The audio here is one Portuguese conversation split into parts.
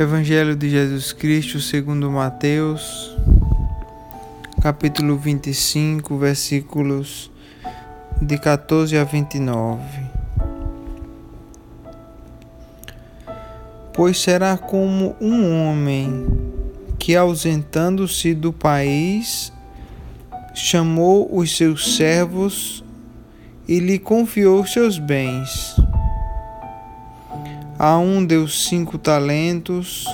Evangelho de Jesus Cristo segundo Mateus, capítulo 25, versículos de 14 a 29. Pois será como um homem que, ausentando-se do país, chamou os seus servos e lhe confiou seus bens. A um deu cinco talentos,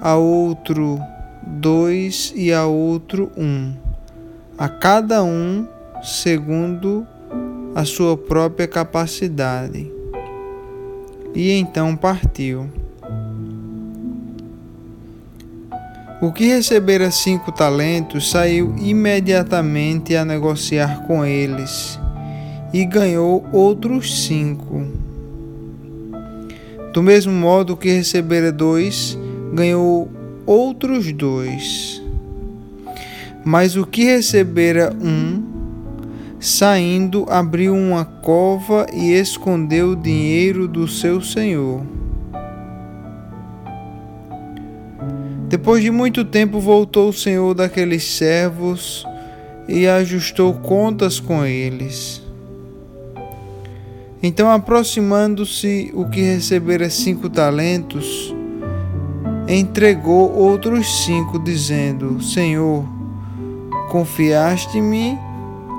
a outro dois e a outro um, a cada um segundo a sua própria capacidade. E então partiu. O que recebera cinco talentos saiu imediatamente a negociar com eles e ganhou outros cinco. Do mesmo modo que recebera dois, ganhou outros dois. Mas o que recebera um, saindo, abriu uma cova e escondeu o dinheiro do seu senhor. Depois de muito tempo voltou o senhor daqueles servos e ajustou contas com eles. Então, aproximando-se o que recebera cinco talentos, entregou outros cinco, dizendo: Senhor, confiaste-me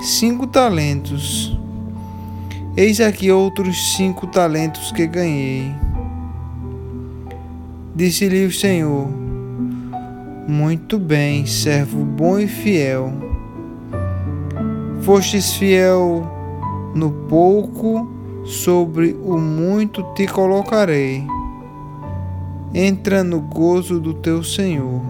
cinco talentos. Eis aqui outros cinco talentos que ganhei. Disse-lhe o Senhor: Muito bem, servo bom e fiel. Fostes fiel no pouco sobre o muito te colocarei. Entra no gozo do teu Senhor.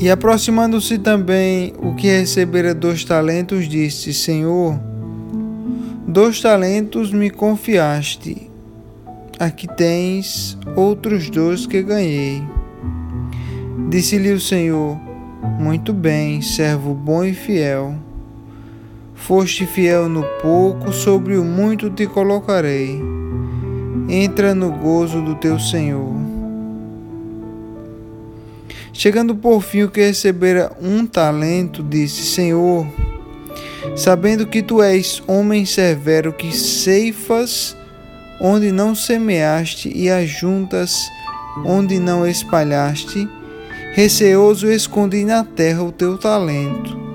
E aproximando-se também o que recebera dois talentos, disse: Senhor, dois talentos me confiaste. Aqui tens outros dois que ganhei. Disse-lhe o Senhor: Muito bem, servo bom e fiel Foste fiel no pouco, sobre o muito te colocarei. Entra no gozo do teu Senhor. Chegando por fim o que recebera um talento, disse: Senhor, sabendo que tu és homem severo, que ceifas onde não semeaste e ajuntas onde não espalhaste, receoso escondi na terra o teu talento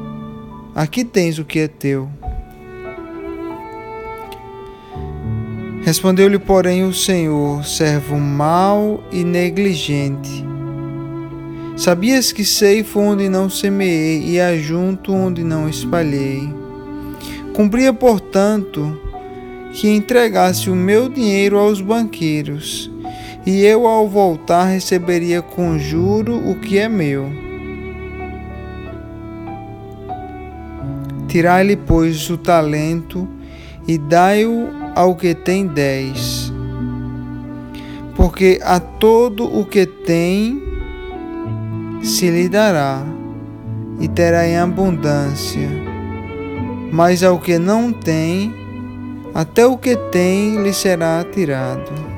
Aqui tens o que é teu. Respondeu-lhe, porém, o Senhor, servo mau e negligente. Sabias que ceifo onde não semeei e ajunto onde não espalhei. Cumpria, portanto, que entregasse o meu dinheiro aos banqueiros, e eu, ao voltar, receberia com juro o que é meu. Tirai-lhe, pois, o talento e dai-o ao que tem dez. Porque a todo o que tem se lhe dará, e terá em abundância. Mas ao que não tem, até o que tem lhe será tirado.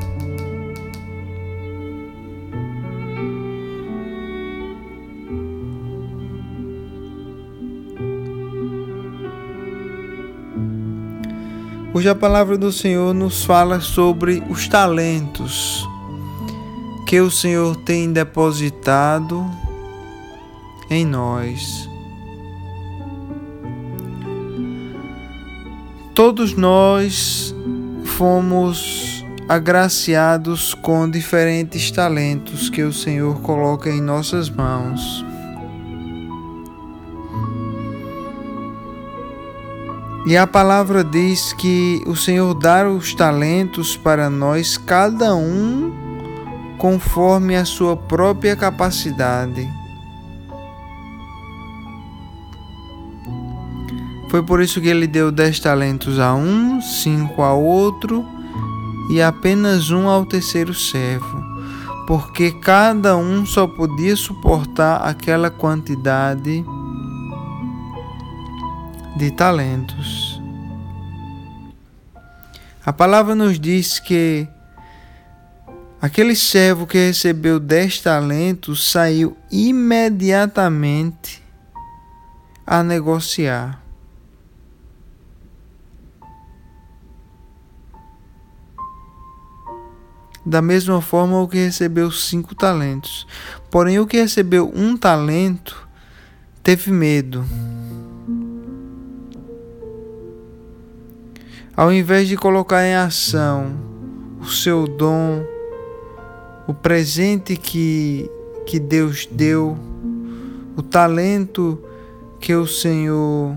Hoje a palavra do Senhor nos fala sobre os talentos que o Senhor tem depositado em nós. Todos nós fomos agraciados com diferentes talentos que o Senhor coloca em nossas mãos. E a palavra diz que o Senhor dá os talentos para nós, cada um conforme a sua própria capacidade. Foi por isso que ele deu dez talentos a um, cinco a outro e apenas um ao terceiro servo, porque cada um só podia suportar aquela quantidade de talentos. A palavra nos diz que Aquele servo que recebeu dez talentos saiu imediatamente a negociar. Da mesma forma, o que recebeu cinco talentos. Porém, o que recebeu um talento teve medo. Ao invés de colocar em ação o seu dom, o presente que, que Deus deu, o talento que o Senhor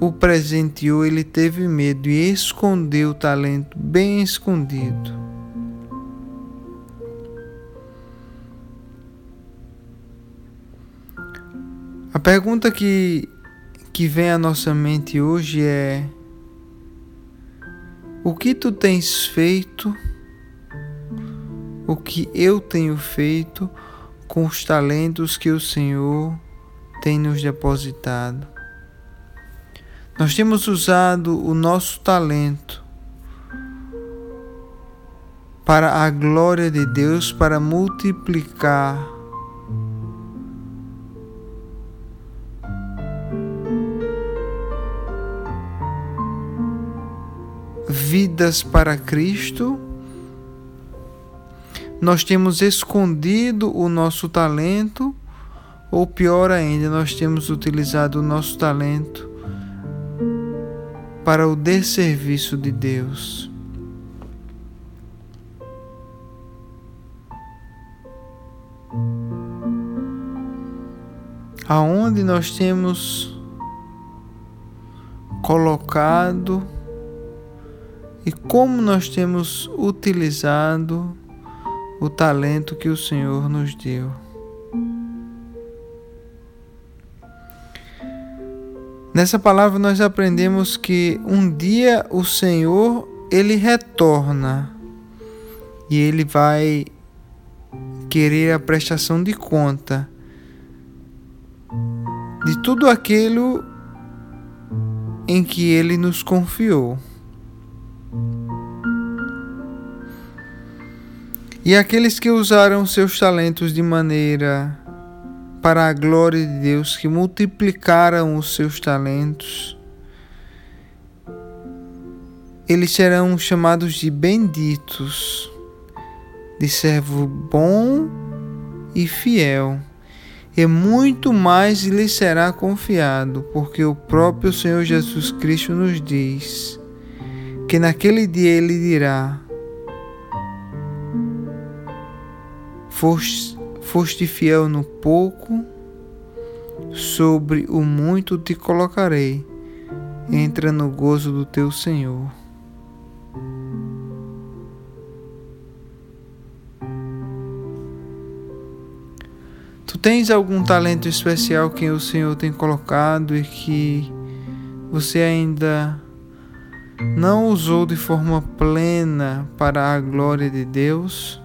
o presenteou, ele teve medo e escondeu o talento bem escondido. A pergunta que, que vem à nossa mente hoje é: o que tu tens feito, o que eu tenho feito com os talentos que o Senhor tem nos depositado? Nós temos usado o nosso talento para a glória de Deus, para multiplicar vidas para Cristo, nós temos escondido o nosso talento, ou pior ainda, nós temos utilizado o nosso talento para o desserviço de Deus. Aonde nós temos colocado e como nós temos utilizado o talento que o Senhor nos deu. Nessa palavra nós aprendemos que um dia o Senhor ele retorna e ele vai querer a prestação de conta de tudo aquilo em que ele nos confiou. E aqueles que usaram seus talentos de maneira para a glória de Deus, que multiplicaram os seus talentos, eles serão chamados de benditos, de servo bom e fiel, e muito mais lhe será confiado, porque o próprio Senhor Jesus Cristo nos diz que naquele dia ele dirá: Foste, foste fiel no pouco, sobre o muito te colocarei. Entra no gozo do teu Senhor. Tu tens algum talento especial que o Senhor tem colocado e que você ainda não usou de forma plena para a glória de Deus?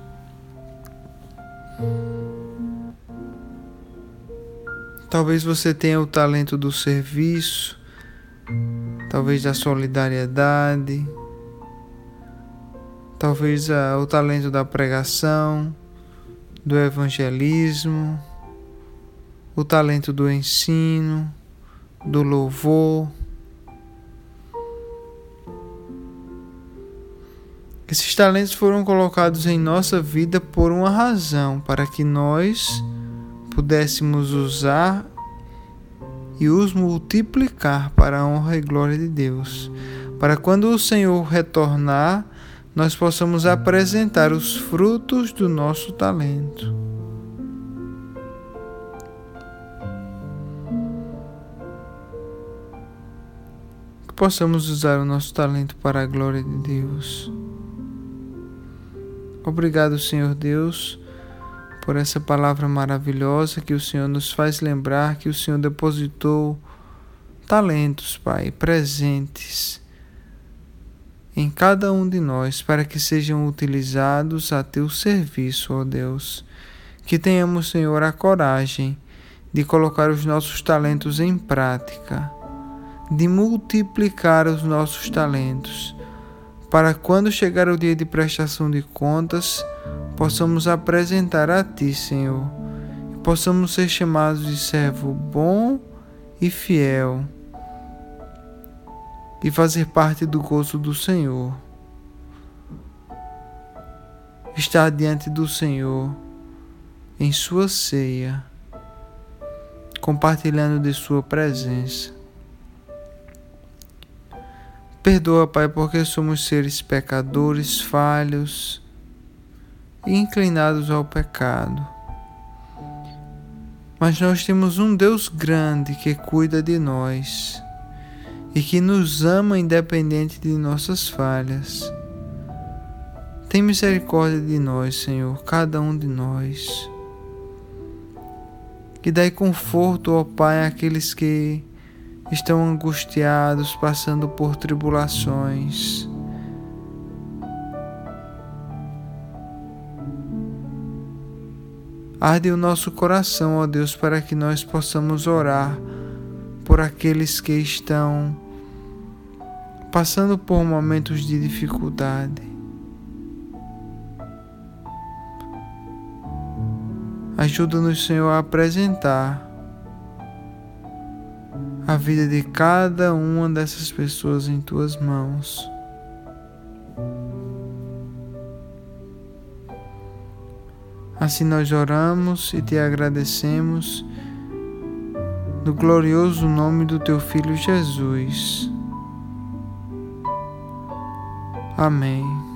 Talvez você tenha o talento do serviço, talvez da solidariedade, talvez o talento da pregação, do evangelismo, o talento do ensino, do louvor. Esses talentos foram colocados em nossa vida por uma razão, para que nós pudéssemos usar e os multiplicar para a honra e glória de Deus. Para quando o Senhor retornar, nós possamos apresentar os frutos do nosso talento. Que possamos usar o nosso talento para a glória de Deus. Obrigado, Senhor Deus, por essa palavra maravilhosa que o Senhor nos faz lembrar que o Senhor depositou talentos, Pai, presentes em cada um de nós para que sejam utilizados a teu serviço, ó Deus. Que tenhamos, Senhor, a coragem de colocar os nossos talentos em prática, de multiplicar os nossos talentos para quando chegar o dia de prestação de contas, possamos apresentar a Ti, Senhor, e possamos ser chamados de servo bom e fiel, e fazer parte do gozo do Senhor. Estar diante do Senhor em Sua ceia, compartilhando de Sua presença. Perdoa, Pai, porque somos seres pecadores, falhos e inclinados ao pecado. Mas nós temos um Deus grande que cuida de nós e que nos ama independente de nossas falhas. Tem misericórdia de nós, Senhor, cada um de nós. Que dai conforto, ó Pai, àqueles que estão angustiados, passando por tribulações. Arde o nosso coração, ó Deus, para que nós possamos orar por aqueles que estão passando por momentos de dificuldade. Ajuda-nos, Senhor, a apresentar a vida de cada uma dessas pessoas em tuas mãos. Assim nós oramos e te agradecemos no glorioso nome do teu Filho Jesus. Amém.